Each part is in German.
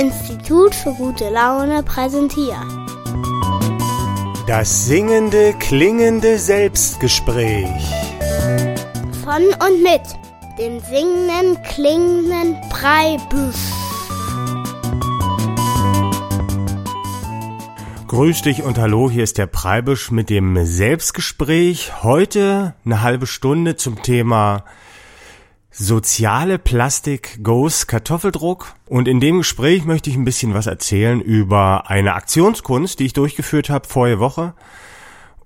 Institut für gute Laune präsentiert. Das singende, klingende Selbstgespräch. Von und mit dem singenden, klingenden Breibüsch. Grüß dich und hallo, hier ist der Preibisch mit dem Selbstgespräch. Heute eine halbe Stunde zum Thema Soziale Plastik Goes Kartoffeldruck. Und in dem Gespräch möchte ich ein bisschen was erzählen über eine Aktionskunst, die ich durchgeführt habe vorige Woche.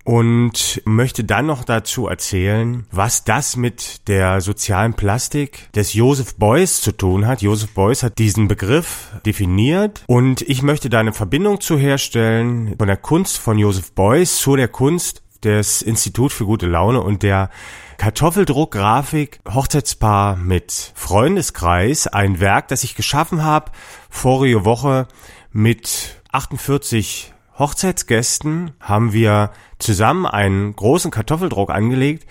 Und möchte dann noch dazu erzählen, was das mit der sozialen Plastik des Joseph Beuys zu tun hat. Joseph Beuys hat diesen Begriff definiert und ich möchte da eine Verbindung zu herstellen von der Kunst von Joseph Beuys zu der Kunst des Institut für gute Laune und der Kartoffeldruckgrafik Hochzeitspaar mit Freundeskreis, ein Werk, das ich geschaffen habe vorige Woche mit 48 Hochzeitsgästen haben wir zusammen einen großen Kartoffeldruck angelegt.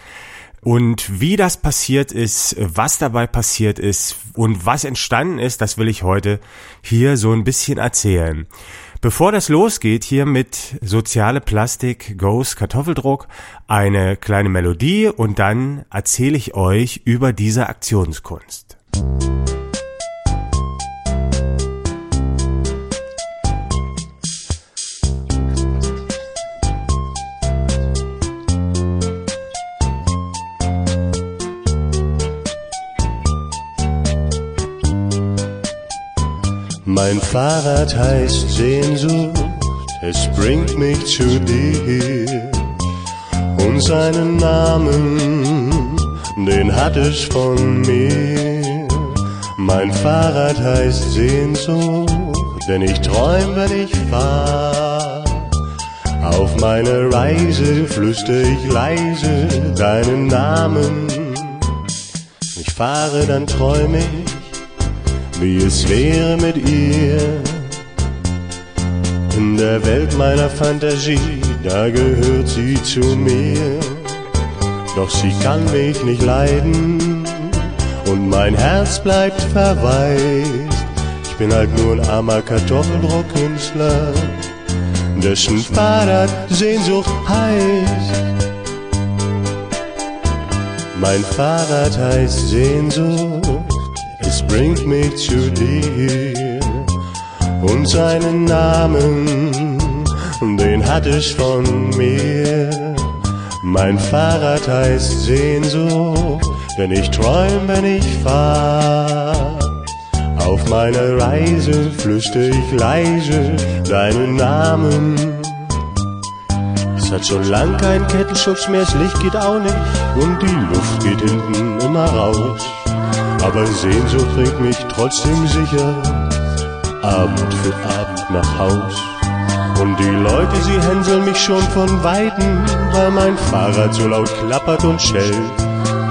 Und wie das passiert ist, was dabei passiert ist und was entstanden ist, das will ich heute hier so ein bisschen erzählen. Bevor das losgeht hier mit Soziale Plastik Goes Kartoffeldruck, eine kleine Melodie und dann erzähle ich euch über diese Aktionskunst. Mein Fahrrad heißt Sehnsucht, es bringt mich zu dir. Und seinen Namen, den hat es von mir. Mein Fahrrad heißt Sehnsucht, denn ich träum, wenn ich fahr. Auf meine Reise flüster ich leise deinen Namen. Ich fahre, dann träum ich wie es wäre mit ihr. In der Welt meiner Fantasie, da gehört sie zu mir. Doch sie kann mich nicht leiden und mein Herz bleibt verwaist. Ich bin halt nur ein armer Kartoffeldruckkünstler, dessen Fahrrad Sehnsucht heißt. Mein Fahrrad heißt Sehnsucht bringt mich zu dir und seinen Namen, den hat es von mir. Mein Fahrrad heißt Sehnsucht, denn ich träum, wenn ich fahr. Auf meiner Reise flüster ich leise deinen Namen. Es hat schon lang kein Kettenschutz mehr, das Licht geht auch nicht und die Luft geht hinten immer raus aber Sehnsucht bringt mich trotzdem sicher Abend für Abend nach Haus. Und die Leute, sie hänseln mich schon von Weitem, weil mein Fahrrad so laut klappert und schellt.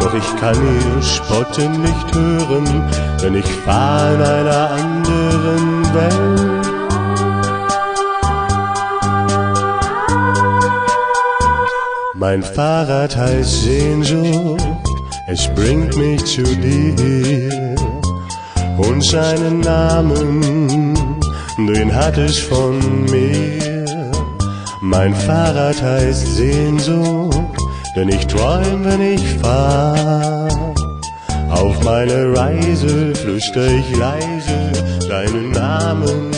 Doch ich kann ihr Spotten nicht hören, denn ich fahr in einer anderen Welt. Mein Fahrrad heißt Sehnsucht es bringt mich zu dir und seinen Namen, den hat es von mir. Mein Fahrrad heißt Sehnsucht, denn ich träum, wenn ich fahr. Auf meine Reise flüster ich leise deinen Namen.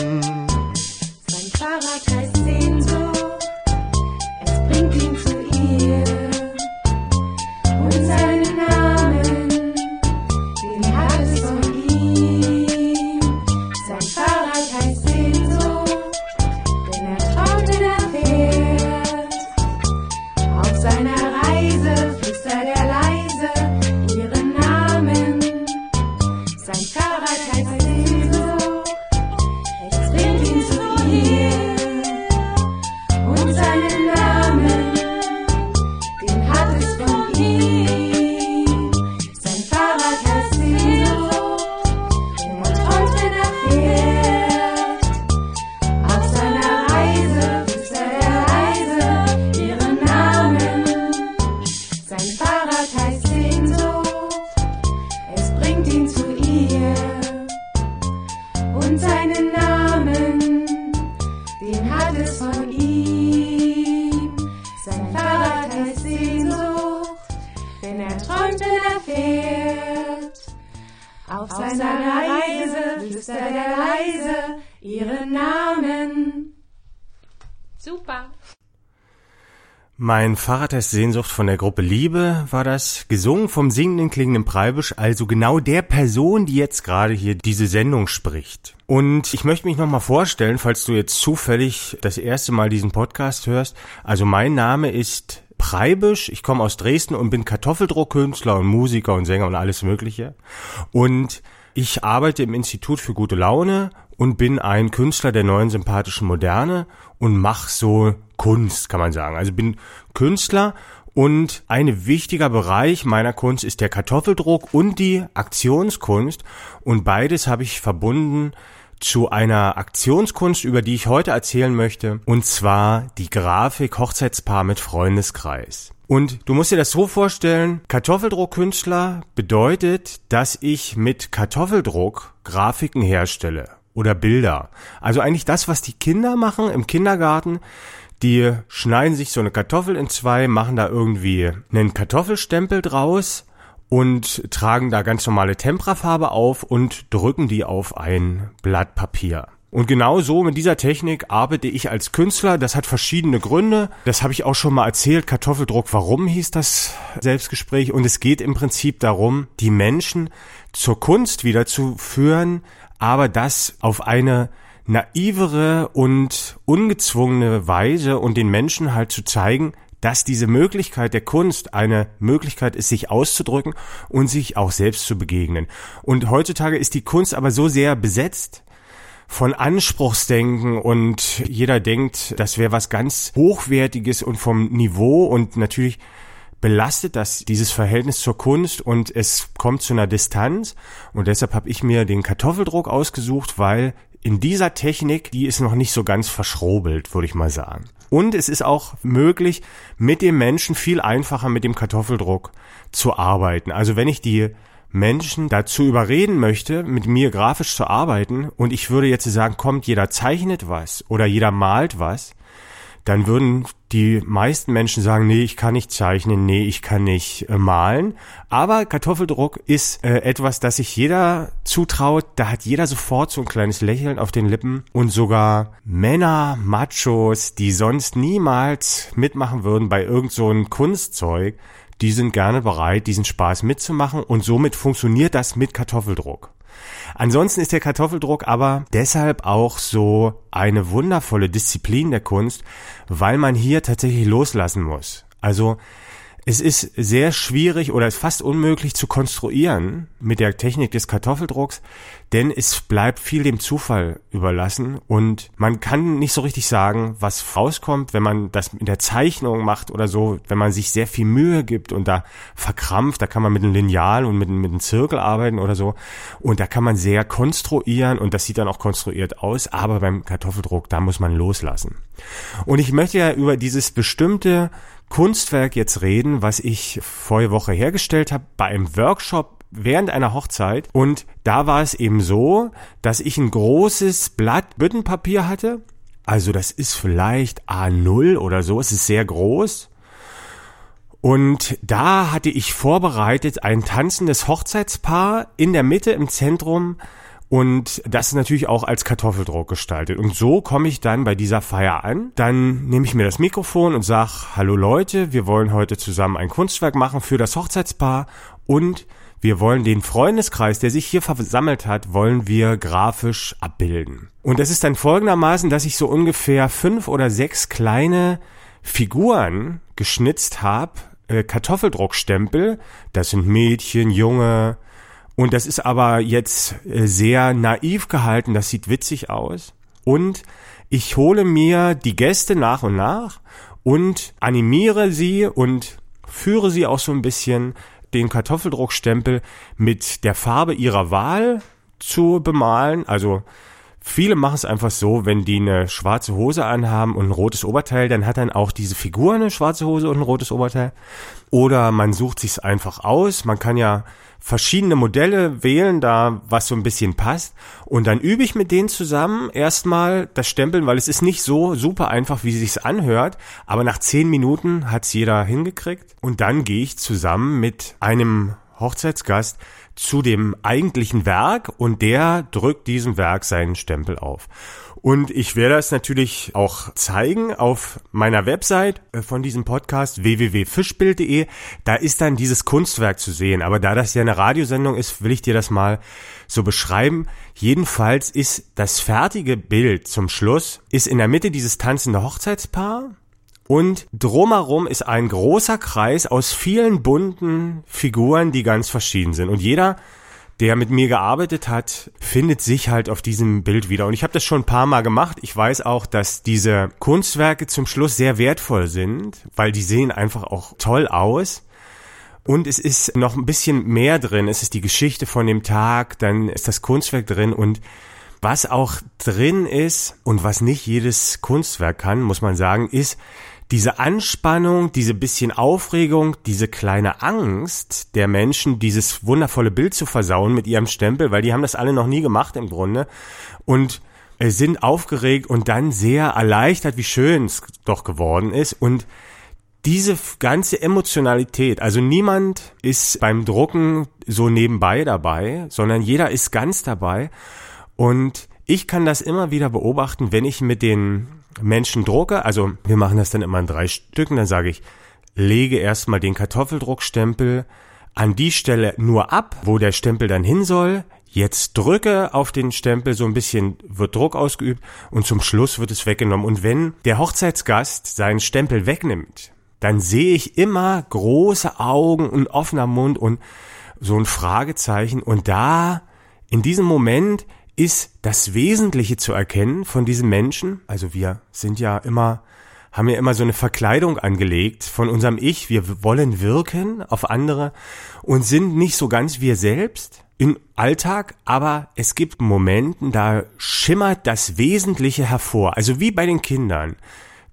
Mein Fahrradtest Sehnsucht von der Gruppe Liebe war das, gesungen vom singenden klingenden Preibisch, also genau der Person, die jetzt gerade hier diese Sendung spricht. Und ich möchte mich nochmal vorstellen, falls du jetzt zufällig das erste Mal diesen Podcast hörst. Also mein Name ist Preibisch, ich komme aus Dresden und bin Kartoffeldruckkünstler und Musiker und Sänger und alles Mögliche. Und ich arbeite im Institut für gute Laune und bin ein Künstler der neuen sympathischen Moderne und mach so Kunst, kann man sagen. Also bin Künstler und ein wichtiger Bereich meiner Kunst ist der Kartoffeldruck und die Aktionskunst und beides habe ich verbunden zu einer Aktionskunst, über die ich heute erzählen möchte, und zwar die Grafik Hochzeitspaar mit Freundeskreis. Und du musst dir das so vorstellen, Kartoffeldruckkünstler bedeutet, dass ich mit Kartoffeldruck Grafiken herstelle oder Bilder. Also eigentlich das, was die Kinder machen im Kindergarten. Die schneiden sich so eine Kartoffel in zwei, machen da irgendwie einen Kartoffelstempel draus und tragen da ganz normale Temprafarbe auf und drücken die auf ein Blatt Papier. Und genau so mit dieser Technik arbeite ich als Künstler. Das hat verschiedene Gründe. Das habe ich auch schon mal erzählt. Kartoffeldruck, warum hieß das Selbstgespräch? Und es geht im Prinzip darum, die Menschen zur Kunst wieder zu führen, aber das auf eine naivere und ungezwungene Weise und den Menschen halt zu zeigen, dass diese Möglichkeit der Kunst eine Möglichkeit ist, sich auszudrücken und sich auch selbst zu begegnen. Und heutzutage ist die Kunst aber so sehr besetzt von Anspruchsdenken und jeder denkt, das wäre was ganz Hochwertiges und vom Niveau und natürlich belastet das dieses Verhältnis zur Kunst und es kommt zu einer Distanz und deshalb habe ich mir den Kartoffeldruck ausgesucht, weil in dieser Technik, die ist noch nicht so ganz verschrobelt, würde ich mal sagen. Und es ist auch möglich, mit dem Menschen viel einfacher mit dem Kartoffeldruck zu arbeiten. Also wenn ich die Menschen dazu überreden möchte, mit mir grafisch zu arbeiten und ich würde jetzt sagen, kommt, jeder zeichnet was oder jeder malt was, dann würden die meisten Menschen sagen, nee, ich kann nicht zeichnen, nee, ich kann nicht äh, malen. Aber Kartoffeldruck ist äh, etwas, das sich jeder zutraut. Da hat jeder sofort so ein kleines Lächeln auf den Lippen. Und sogar Männer, Machos, die sonst niemals mitmachen würden bei irgend so einem Kunstzeug, die sind gerne bereit, diesen Spaß mitzumachen. Und somit funktioniert das mit Kartoffeldruck. Ansonsten ist der Kartoffeldruck aber deshalb auch so eine wundervolle Disziplin der Kunst, weil man hier tatsächlich loslassen muss. Also es ist sehr schwierig oder fast unmöglich zu konstruieren mit der Technik des Kartoffeldrucks, denn es bleibt viel dem Zufall überlassen und man kann nicht so richtig sagen, was rauskommt, wenn man das mit der Zeichnung macht oder so, wenn man sich sehr viel Mühe gibt und da verkrampft, da kann man mit einem Lineal und mit, mit einem Zirkel arbeiten oder so und da kann man sehr konstruieren und das sieht dann auch konstruiert aus, aber beim Kartoffeldruck, da muss man loslassen. Und ich möchte ja über dieses bestimmte Kunstwerk jetzt reden, was ich vorige Woche hergestellt habe bei einem Workshop während einer Hochzeit. Und da war es eben so, dass ich ein großes Blatt Büttenpapier hatte. Also das ist vielleicht A0 oder so. Es ist sehr groß. Und da hatte ich vorbereitet ein tanzendes Hochzeitspaar in der Mitte im Zentrum und das ist natürlich auch als Kartoffeldruck gestaltet. Und so komme ich dann bei dieser Feier an. Dann nehme ich mir das Mikrofon und sage, hallo Leute, wir wollen heute zusammen ein Kunstwerk machen für das Hochzeitspaar und wir wollen den Freundeskreis, der sich hier versammelt hat, wollen wir grafisch abbilden. Und das ist dann folgendermaßen, dass ich so ungefähr fünf oder sechs kleine Figuren geschnitzt habe, äh, Kartoffeldruckstempel. Das sind Mädchen, Junge, und das ist aber jetzt äh, sehr naiv gehalten, das sieht witzig aus. Und ich hole mir die Gäste nach und nach und animiere sie und führe sie auch so ein bisschen den Kartoffeldruckstempel mit der Farbe ihrer Wahl zu bemalen. Also Viele machen es einfach so, wenn die eine schwarze Hose anhaben und ein rotes Oberteil, dann hat dann auch diese Figur eine schwarze Hose und ein rotes Oberteil. Oder man sucht sich's einfach aus. Man kann ja verschiedene Modelle wählen, da was so ein bisschen passt. Und dann übe ich mit denen zusammen erstmal das Stempeln, weil es ist nicht so super einfach, wie es sich anhört. Aber nach zehn Minuten hat's jeder hingekriegt. Und dann gehe ich zusammen mit einem Hochzeitsgast zu dem eigentlichen Werk und der drückt diesem Werk seinen Stempel auf. Und ich werde das natürlich auch zeigen auf meiner Website äh, von diesem Podcast www.fischbild.de. Da ist dann dieses Kunstwerk zu sehen. Aber da das ja eine Radiosendung ist, will ich dir das mal so beschreiben. Jedenfalls ist das fertige Bild zum Schluss, ist in der Mitte dieses tanzende Hochzeitspaar und drumherum ist ein großer Kreis aus vielen bunten Figuren, die ganz verschieden sind. Und jeder, der mit mir gearbeitet hat, findet sich halt auf diesem Bild wieder. Und ich habe das schon ein paar Mal gemacht. Ich weiß auch, dass diese Kunstwerke zum Schluss sehr wertvoll sind, weil die sehen einfach auch toll aus. Und es ist noch ein bisschen mehr drin. Es ist die Geschichte von dem Tag, dann ist das Kunstwerk drin und was auch drin ist und was nicht jedes Kunstwerk kann, muss man sagen, ist, diese Anspannung, diese bisschen Aufregung, diese kleine Angst der Menschen, dieses wundervolle Bild zu versauen mit ihrem Stempel, weil die haben das alle noch nie gemacht im Grunde. Und äh, sind aufgeregt und dann sehr erleichtert, wie schön es doch geworden ist. Und diese ganze Emotionalität, also niemand ist beim Drucken so nebenbei dabei, sondern jeder ist ganz dabei. Und ich kann das immer wieder beobachten, wenn ich mit den Menschen drucke. Also wir machen das dann immer in drei Stücken. Dann sage ich, lege erstmal den Kartoffeldruckstempel an die Stelle nur ab, wo der Stempel dann hin soll. Jetzt drücke auf den Stempel, so ein bisschen wird Druck ausgeübt und zum Schluss wird es weggenommen. Und wenn der Hochzeitsgast seinen Stempel wegnimmt, dann sehe ich immer große Augen und offener Mund und so ein Fragezeichen. Und da, in diesem Moment, ist das Wesentliche zu erkennen von diesem Menschen. Also wir sind ja immer, haben ja immer so eine Verkleidung angelegt von unserem Ich. Wir wollen wirken auf andere und sind nicht so ganz wir selbst im Alltag, aber es gibt Momenten, da schimmert das Wesentliche hervor. Also wie bei den Kindern.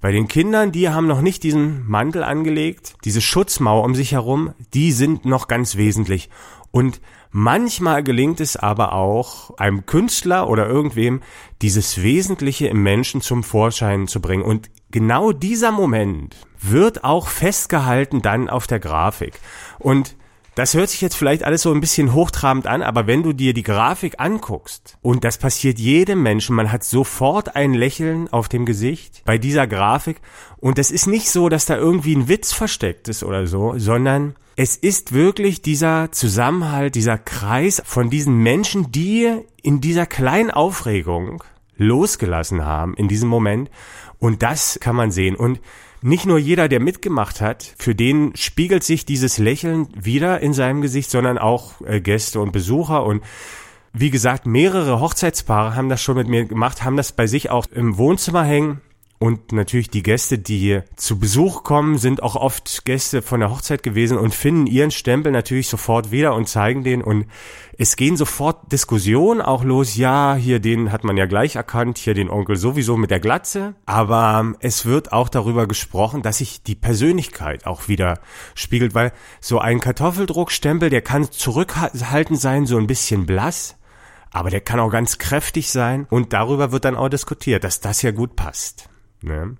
Bei den Kindern, die haben noch nicht diesen Mantel angelegt, diese Schutzmauer um sich herum, die sind noch ganz wesentlich. Und manchmal gelingt es aber auch einem Künstler oder irgendwem, dieses Wesentliche im Menschen zum Vorschein zu bringen. Und genau dieser Moment wird auch festgehalten dann auf der Grafik. Und das hört sich jetzt vielleicht alles so ein bisschen hochtrabend an, aber wenn du dir die Grafik anguckst, und das passiert jedem Menschen, man hat sofort ein Lächeln auf dem Gesicht bei dieser Grafik, und es ist nicht so, dass da irgendwie ein Witz versteckt ist oder so, sondern es ist wirklich dieser Zusammenhalt, dieser Kreis von diesen Menschen, die in dieser kleinen Aufregung losgelassen haben in diesem Moment. Und das kann man sehen. Und nicht nur jeder, der mitgemacht hat, für den spiegelt sich dieses Lächeln wieder in seinem Gesicht, sondern auch äh, Gäste und Besucher und wie gesagt, mehrere Hochzeitspaare haben das schon mit mir gemacht, haben das bei sich auch im Wohnzimmer hängen und natürlich die Gäste, die zu Besuch kommen, sind auch oft Gäste von der Hochzeit gewesen und finden ihren Stempel natürlich sofort wieder und zeigen den. Und es gehen sofort Diskussionen auch los. Ja, hier den hat man ja gleich erkannt, hier den Onkel sowieso mit der Glatze. Aber es wird auch darüber gesprochen, dass sich die Persönlichkeit auch wieder spiegelt, weil so ein Kartoffeldruckstempel, der kann zurückhaltend sein, so ein bisschen blass. Aber der kann auch ganz kräftig sein und darüber wird dann auch diskutiert, dass das ja gut passt. Ne?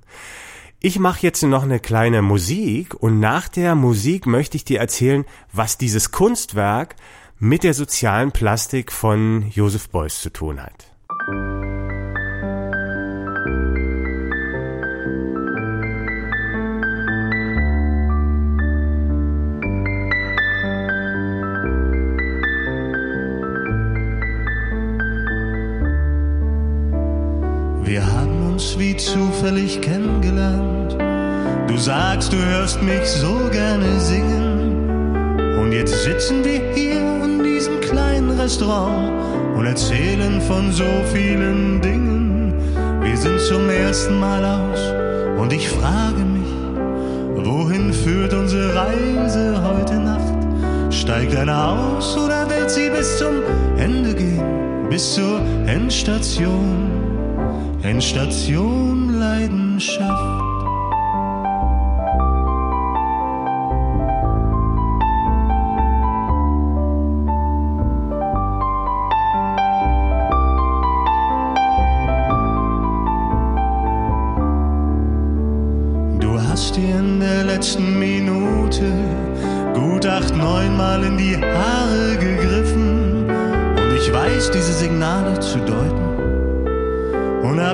Ich mache jetzt noch eine kleine Musik und nach der Musik möchte ich dir erzählen, was dieses Kunstwerk mit der sozialen Plastik von Joseph Beuys zu tun hat. Wir haben uns wie zufällig kennengelernt. Du sagst, du hörst mich so gerne singen. Und jetzt sitzen wir hier in diesem kleinen Restaurant und erzählen von so vielen Dingen. Wir sind zum ersten Mal aus und ich frage mich, wohin führt unsere Reise heute Nacht? Steigt einer aus oder wird sie bis zum Ende gehen? bis zur Endstation, Endstation Leidenschaft.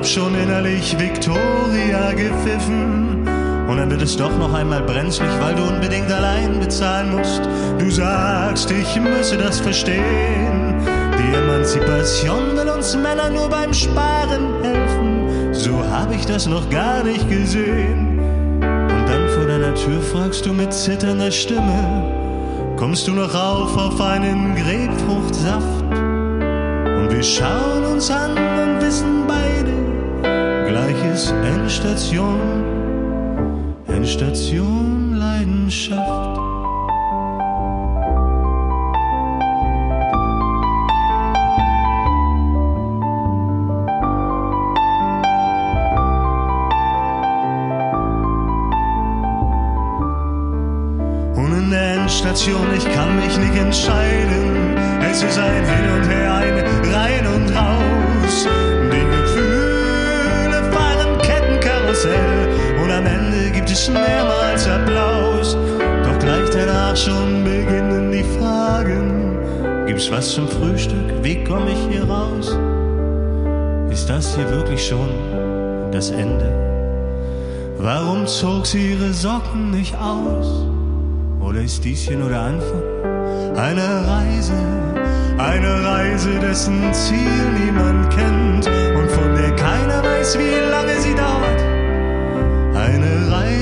Schon innerlich Victoria gepfiffen. Und dann wird es doch noch einmal brenzlig, weil du unbedingt allein bezahlen musst. Du sagst, ich müsse das verstehen. Die Emanzipation will uns Männer nur beim Sparen helfen. So hab ich das noch gar nicht gesehen. Und dann vor deiner Tür fragst du mit zitternder Stimme, kommst du noch rauf auf einen Grapefruchtsaft? Und wir schauen uns an und wissen beide, gleiches Endstation, Endstation Leidenschaft. Und in der Endstation, ich kann mich nicht entscheiden. Es ist ein Hin und Her, Mehrmals Applaus. Doch gleich danach schon beginnen die Fragen. Gibt's was zum Frühstück? Wie komme ich hier raus? Ist das hier wirklich schon das Ende? Warum zog sie ihre Socken nicht aus? Oder ist dies hier nur der Anfang? Eine Reise, eine Reise, dessen Ziel niemand kennt und von der keiner weiß, wie lange sie dauert.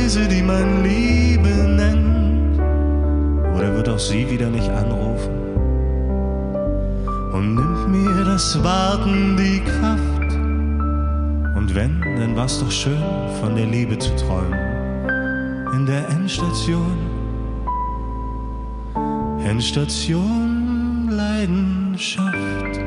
Reise, die man Liebe nennt. Oder wird auch sie wieder nicht anrufen? Und nimmt mir das Warten die Kraft? Und wenn, dann war's doch schön, von der Liebe zu träumen. In der Endstation. Endstation Leidenschaft.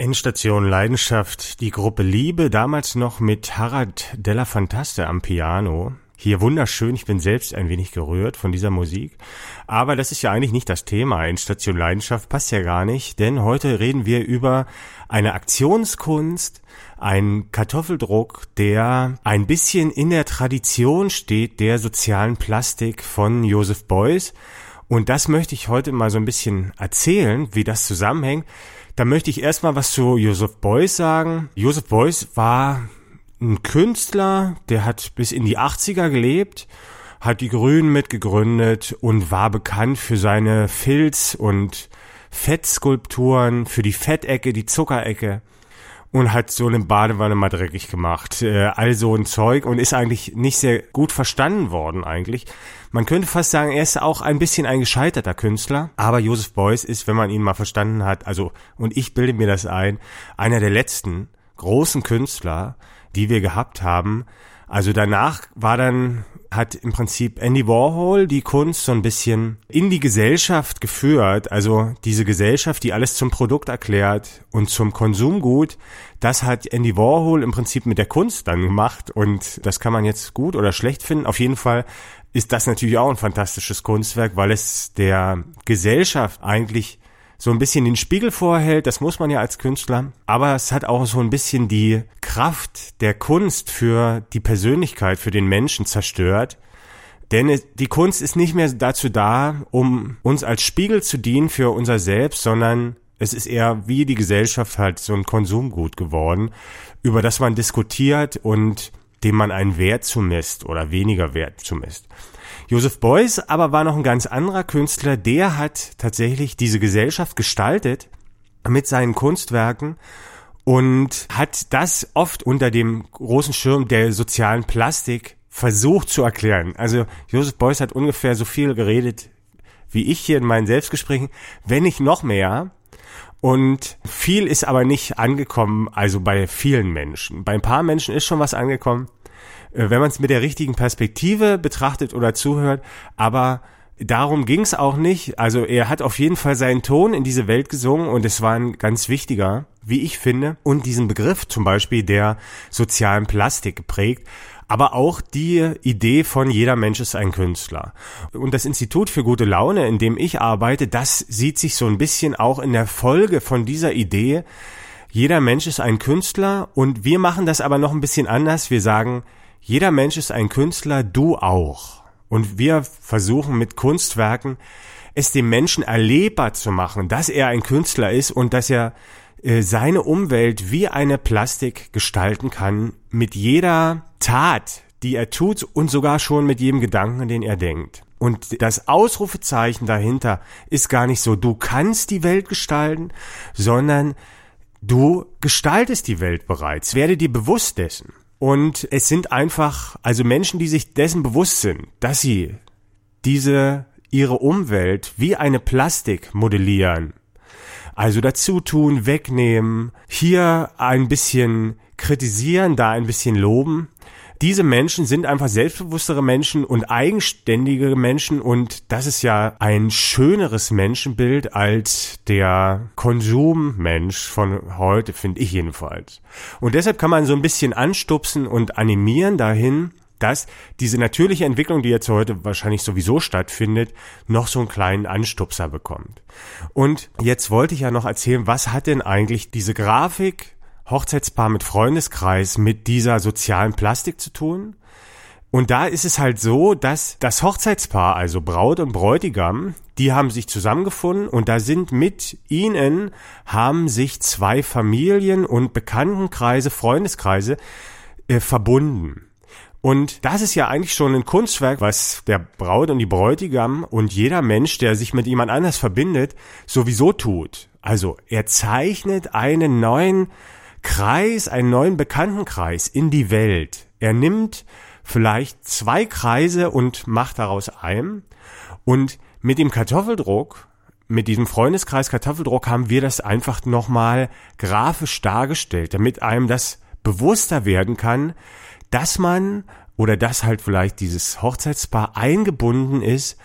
Endstation Leidenschaft, die Gruppe Liebe, damals noch mit Harald Della Fantaste am Piano. Hier wunderschön, ich bin selbst ein wenig gerührt von dieser Musik. Aber das ist ja eigentlich nicht das Thema. Endstation Leidenschaft passt ja gar nicht, denn heute reden wir über eine Aktionskunst, einen Kartoffeldruck, der ein bisschen in der Tradition steht der sozialen Plastik von Joseph Beuys. Und das möchte ich heute mal so ein bisschen erzählen, wie das zusammenhängt. Da möchte ich erstmal was zu Joseph Beuys sagen. Joseph Beuys war ein Künstler, der hat bis in die 80er gelebt, hat die Grünen mitgegründet und war bekannt für seine Filz- und Fettskulpturen, für die Fettecke, die Zuckerecke und hat so eine Badewanne mal dreckig gemacht. Äh, all so ein Zeug und ist eigentlich nicht sehr gut verstanden worden eigentlich. Man könnte fast sagen, er ist auch ein bisschen ein gescheiterter Künstler, aber Joseph Beuys ist, wenn man ihn mal verstanden hat, also, und ich bilde mir das ein, einer der letzten großen Künstler, die wir gehabt haben. Also danach war dann, hat im Prinzip Andy Warhol die Kunst so ein bisschen in die Gesellschaft geführt. Also diese Gesellschaft, die alles zum Produkt erklärt und zum Konsumgut. Das hat Andy Warhol im Prinzip mit der Kunst dann gemacht und das kann man jetzt gut oder schlecht finden. Auf jeden Fall ist das natürlich auch ein fantastisches Kunstwerk, weil es der Gesellschaft eigentlich so ein bisschen den Spiegel vorhält, das muss man ja als Künstler, aber es hat auch so ein bisschen die Kraft der Kunst für die Persönlichkeit, für den Menschen zerstört. Denn die Kunst ist nicht mehr dazu da, um uns als Spiegel zu dienen für unser Selbst, sondern es ist eher wie die Gesellschaft halt so ein Konsumgut geworden, über das man diskutiert und dem man einen Wert zumisst oder weniger Wert zumisst. Joseph Beuys aber war noch ein ganz anderer Künstler, der hat tatsächlich diese Gesellschaft gestaltet mit seinen Kunstwerken und hat das oft unter dem großen Schirm der sozialen Plastik versucht zu erklären. Also Joseph Beuys hat ungefähr so viel geredet wie ich hier in meinen Selbstgesprächen, wenn nicht noch mehr. Und viel ist aber nicht angekommen, also bei vielen Menschen. Bei ein paar Menschen ist schon was angekommen, wenn man es mit der richtigen Perspektive betrachtet oder zuhört. Aber darum ging es auch nicht. Also er hat auf jeden Fall seinen Ton in diese Welt gesungen und es war ein ganz wichtiger, wie ich finde, und diesen Begriff zum Beispiel der sozialen Plastik geprägt aber auch die Idee von jeder Mensch ist ein Künstler. Und das Institut für gute Laune, in dem ich arbeite, das sieht sich so ein bisschen auch in der Folge von dieser Idee, jeder Mensch ist ein Künstler und wir machen das aber noch ein bisschen anders. Wir sagen, jeder Mensch ist ein Künstler, du auch. Und wir versuchen mit Kunstwerken es dem Menschen erlebbar zu machen, dass er ein Künstler ist und dass er äh, seine Umwelt wie eine Plastik gestalten kann mit jeder Tat, die er tut und sogar schon mit jedem Gedanken, den er denkt. Und das Ausrufezeichen dahinter ist gar nicht so, du kannst die Welt gestalten, sondern du gestaltest die Welt bereits. Werde dir bewusst dessen. Und es sind einfach, also Menschen, die sich dessen bewusst sind, dass sie diese, ihre Umwelt wie eine Plastik modellieren. Also dazu tun, wegnehmen, hier ein bisschen kritisieren, da ein bisschen loben. Diese Menschen sind einfach selbstbewusstere Menschen und eigenständige Menschen und das ist ja ein schöneres Menschenbild als der Konsummensch von heute, finde ich jedenfalls. Und deshalb kann man so ein bisschen anstupsen und animieren dahin, dass diese natürliche Entwicklung, die jetzt heute wahrscheinlich sowieso stattfindet, noch so einen kleinen Anstupser bekommt. Und jetzt wollte ich ja noch erzählen, was hat denn eigentlich diese Grafik Hochzeitspaar mit Freundeskreis mit dieser sozialen Plastik zu tun? Und da ist es halt so, dass das Hochzeitspaar, also Braut und Bräutigam, die haben sich zusammengefunden und da sind mit ihnen haben sich zwei Familien und Bekanntenkreise, Freundeskreise äh, verbunden. Und das ist ja eigentlich schon ein Kunstwerk, was der Braut und die Bräutigam und jeder Mensch, der sich mit jemand anders verbindet, sowieso tut. Also er zeichnet einen neuen Kreis, einen neuen Bekanntenkreis in die Welt. Er nimmt vielleicht zwei Kreise und macht daraus einen. Und mit dem Kartoffeldruck, mit diesem Freundeskreis Kartoffeldruck haben wir das einfach nochmal grafisch dargestellt, damit einem das bewusster werden kann, dass man oder dass halt vielleicht dieses Hochzeitspaar eingebunden ist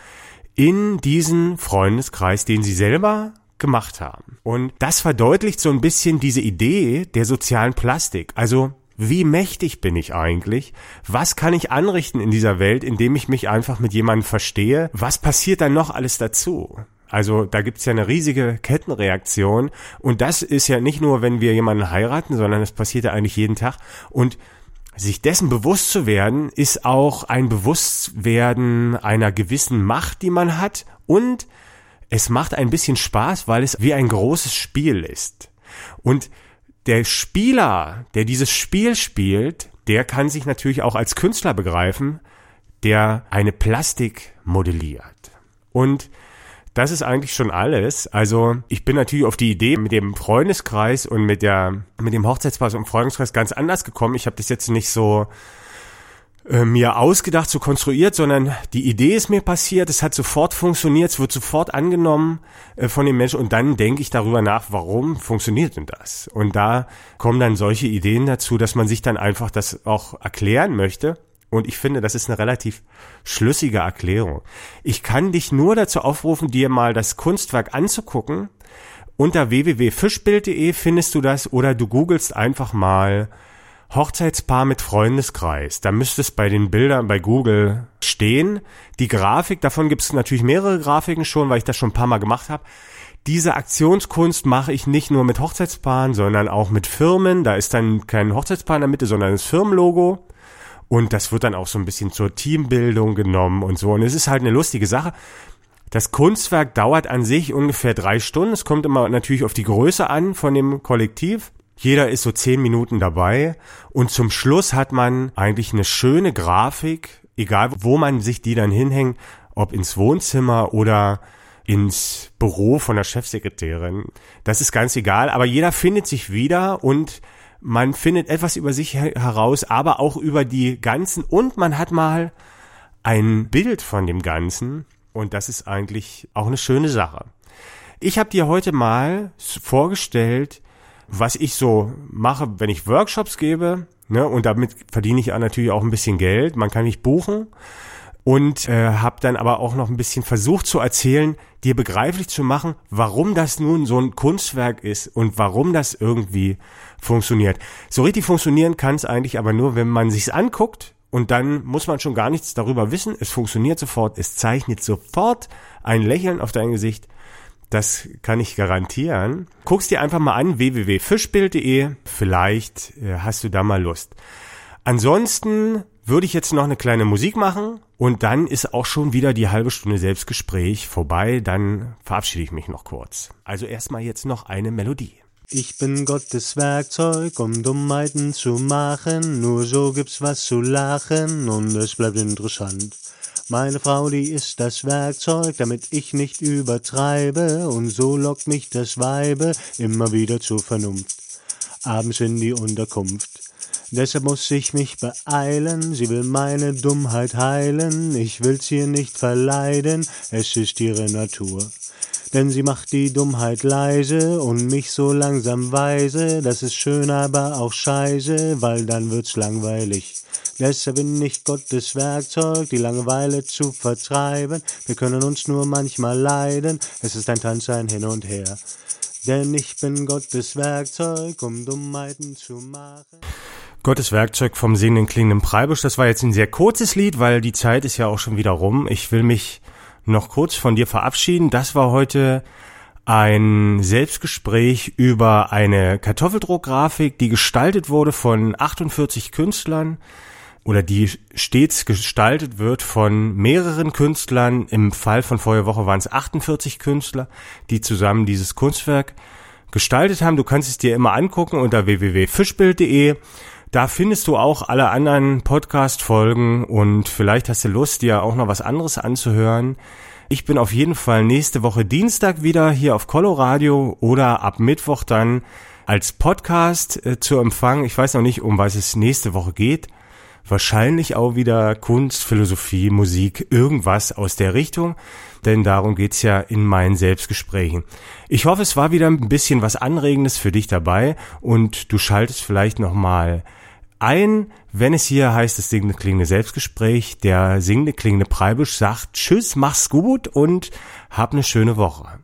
in diesen Freundeskreis, den sie selber gemacht haben. Und das verdeutlicht so ein bisschen diese Idee der sozialen Plastik. Also wie mächtig bin ich eigentlich? Was kann ich anrichten in dieser Welt, indem ich mich einfach mit jemandem verstehe? Was passiert dann noch alles dazu? Also da gibt's ja eine riesige Kettenreaktion und das ist ja nicht nur, wenn wir jemanden heiraten, sondern das passiert ja eigentlich jeden Tag. Und sich dessen bewusst zu werden, ist auch ein Bewusstwerden einer gewissen Macht, die man hat und es macht ein bisschen Spaß, weil es wie ein großes Spiel ist. Und der Spieler, der dieses Spiel spielt, der kann sich natürlich auch als Künstler begreifen, der eine Plastik modelliert. Und das ist eigentlich schon alles. Also ich bin natürlich auf die Idee mit dem Freundeskreis und mit der mit dem Hochzeitspaar und Freundeskreis ganz anders gekommen. Ich habe das jetzt nicht so mir ausgedacht, so konstruiert, sondern die Idee ist mir passiert, es hat sofort funktioniert, es wird sofort angenommen äh, von den Menschen und dann denke ich darüber nach, warum funktioniert denn das? Und da kommen dann solche Ideen dazu, dass man sich dann einfach das auch erklären möchte und ich finde, das ist eine relativ schlüssige Erklärung. Ich kann dich nur dazu aufrufen, dir mal das Kunstwerk anzugucken. Unter www.fischbild.de findest du das oder du googelst einfach mal Hochzeitspaar mit Freundeskreis. Da müsste es bei den Bildern bei Google stehen. Die Grafik, davon gibt es natürlich mehrere Grafiken schon, weil ich das schon ein paar Mal gemacht habe. Diese Aktionskunst mache ich nicht nur mit Hochzeitspaaren, sondern auch mit Firmen. Da ist dann kein Hochzeitspaar in der Mitte, sondern das Firmenlogo. Und das wird dann auch so ein bisschen zur Teambildung genommen und so. Und es ist halt eine lustige Sache. Das Kunstwerk dauert an sich ungefähr drei Stunden. Es kommt immer natürlich auf die Größe an von dem Kollektiv. Jeder ist so zehn Minuten dabei. Und zum Schluss hat man eigentlich eine schöne Grafik, egal wo man sich die dann hinhängt, ob ins Wohnzimmer oder ins Büro von der Chefsekretärin. Das ist ganz egal, aber jeder findet sich wieder und man findet etwas über sich heraus, aber auch über die Ganzen und man hat mal ein Bild von dem Ganzen und das ist eigentlich auch eine schöne Sache. Ich habe dir heute mal vorgestellt, was ich so mache, wenn ich Workshops gebe, ne, und damit verdiene ich natürlich auch ein bisschen Geld. Man kann mich buchen und äh, habe dann aber auch noch ein bisschen versucht zu erzählen, dir begreiflich zu machen, warum das nun so ein Kunstwerk ist und warum das irgendwie funktioniert. So richtig funktionieren kann es eigentlich aber nur, wenn man sich's anguckt und dann muss man schon gar nichts darüber wissen. Es funktioniert sofort, es zeichnet sofort ein Lächeln auf dein Gesicht. Das kann ich garantieren. Guck's dir einfach mal an, www.fischbild.de. Vielleicht äh, hast du da mal Lust. Ansonsten würde ich jetzt noch eine kleine Musik machen und dann ist auch schon wieder die halbe Stunde Selbstgespräch vorbei. Dann verabschiede ich mich noch kurz. Also erstmal jetzt noch eine Melodie. Ich bin Gottes Werkzeug, um Dummheiten zu machen. Nur so gibt's was zu lachen und es bleibt interessant. Meine Frau, die ist das Werkzeug, damit ich nicht übertreibe. Und so lockt mich das Weibe immer wieder zur Vernunft. Abends in die Unterkunft. Deshalb muss ich mich beeilen, sie will meine Dummheit heilen, ich will's ihr nicht verleiden, es ist ihre Natur. Denn sie macht die Dummheit leise und mich so langsam weise, das ist schön, aber auch scheiße, weil dann wird's langweilig. Deshalb bin ich Gottes Werkzeug, die Langeweile zu vertreiben. Wir können uns nur manchmal leiden, es ist ein Tanz, ein Hin und Her. Denn ich bin Gottes Werkzeug, um Dummheiten zu machen. Gottes Werkzeug vom singenden klingenden Preibusch. Das war jetzt ein sehr kurzes Lied, weil die Zeit ist ja auch schon wieder rum. Ich will mich noch kurz von dir verabschieden. Das war heute ein Selbstgespräch über eine Kartoffeldruckgrafik, die gestaltet wurde von 48 Künstlern oder die stets gestaltet wird von mehreren Künstlern. Im Fall von Feuerwoche waren es 48 Künstler, die zusammen dieses Kunstwerk gestaltet haben. Du kannst es dir immer angucken unter www.fischbild.de. Da findest du auch alle anderen Podcast-Folgen und vielleicht hast du Lust, dir auch noch was anderes anzuhören. Ich bin auf jeden Fall nächste Woche Dienstag wieder hier auf Coloradio oder ab Mittwoch dann als Podcast äh, zu empfangen. Ich weiß noch nicht, um was es nächste Woche geht wahrscheinlich auch wieder Kunst, Philosophie, Musik, irgendwas aus der Richtung, denn darum geht's ja in meinen Selbstgesprächen. Ich hoffe, es war wieder ein bisschen was Anregendes für dich dabei und du schaltest vielleicht nochmal ein, wenn es hier heißt, das singende klingende Selbstgespräch, der singende klingende Preibisch sagt Tschüss, mach's gut und hab eine schöne Woche.